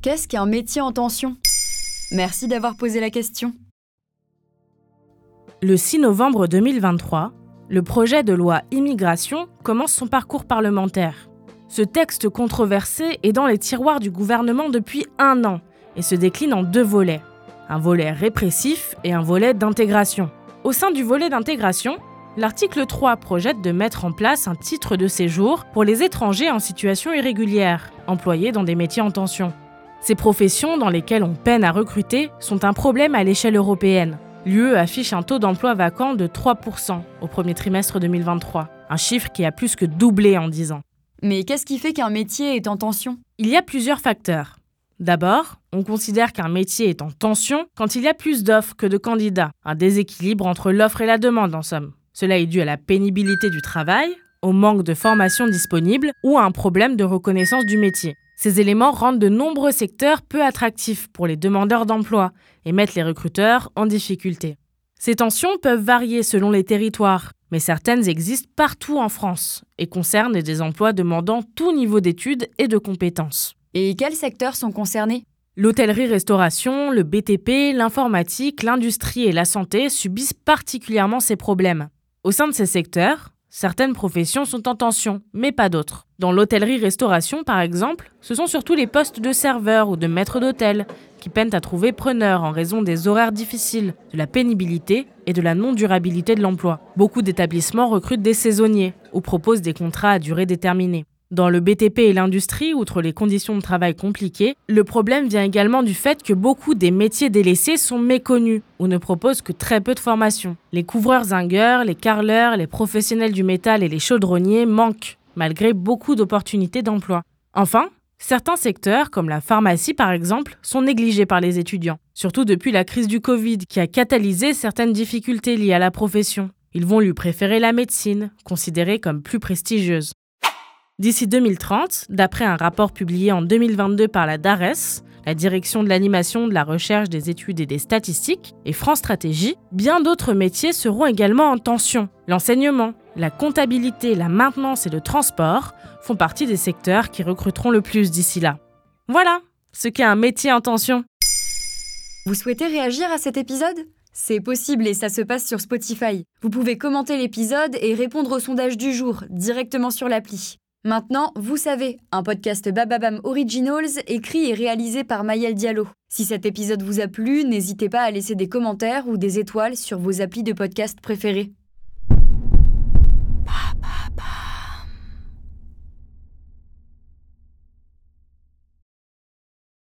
Qu'est-ce qu'un métier en tension? Merci d'avoir posé la question. Le 6 novembre 2023, le projet de loi immigration commence son parcours parlementaire. Ce texte controversé est dans les tiroirs du gouvernement depuis un an et se décline en deux volets. Un volet répressif et un volet d'intégration. Au sein du volet d'intégration, l'article 3 projette de mettre en place un titre de séjour pour les étrangers en situation irrégulière, employés dans des métiers en tension. Ces professions dans lesquelles on peine à recruter sont un problème à l'échelle européenne. L'UE affiche un taux d'emploi vacant de 3% au premier trimestre 2023, un chiffre qui a plus que doublé en 10 ans. Mais qu'est-ce qui fait qu'un métier est en tension? Il y a plusieurs facteurs. D'abord, on considère qu'un métier est en tension quand il y a plus d'offres que de candidats, un déséquilibre entre l'offre et la demande en somme. Cela est dû à la pénibilité du travail, au manque de formation disponible ou à un problème de reconnaissance du métier. Ces éléments rendent de nombreux secteurs peu attractifs pour les demandeurs d'emploi et mettent les recruteurs en difficulté. Ces tensions peuvent varier selon les territoires, mais certaines existent partout en France et concernent des emplois demandant tout niveau d'études et de compétences. Et quels secteurs sont concernés? L'hôtellerie-restauration, le BTP, l'informatique, l'industrie et la santé subissent particulièrement ces problèmes. Au sein de ces secteurs, certaines professions sont en tension, mais pas d'autres. Dans l'hôtellerie-restauration, par exemple, ce sont surtout les postes de serveurs ou de maîtres d'hôtel qui peinent à trouver preneurs en raison des horaires difficiles, de la pénibilité et de la non-durabilité de l'emploi. Beaucoup d'établissements recrutent des saisonniers ou proposent des contrats à durée déterminée. Dans le BTP et l'industrie, outre les conditions de travail compliquées, le problème vient également du fait que beaucoup des métiers délaissés sont méconnus ou ne proposent que très peu de formation. Les couvreurs zingueurs, les carleurs, les professionnels du métal et les chaudronniers manquent, malgré beaucoup d'opportunités d'emploi. Enfin, certains secteurs, comme la pharmacie par exemple, sont négligés par les étudiants, surtout depuis la crise du Covid qui a catalysé certaines difficultés liées à la profession. Ils vont lui préférer la médecine, considérée comme plus prestigieuse. D'ici 2030, d'après un rapport publié en 2022 par la DARES, la Direction de l'animation, de la recherche, des études et des statistiques, et France Stratégie, bien d'autres métiers seront également en tension. L'enseignement, la comptabilité, la maintenance et le transport font partie des secteurs qui recruteront le plus d'ici là. Voilà ce qu'est un métier en tension. Vous souhaitez réagir à cet épisode? C'est possible et ça se passe sur Spotify. Vous pouvez commenter l'épisode et répondre au sondage du jour directement sur l'appli. Maintenant, vous savez, un podcast Bababam Originals écrit et réalisé par Mayel Diallo. Si cet épisode vous a plu, n'hésitez pas à laisser des commentaires ou des étoiles sur vos applis de podcast préférés.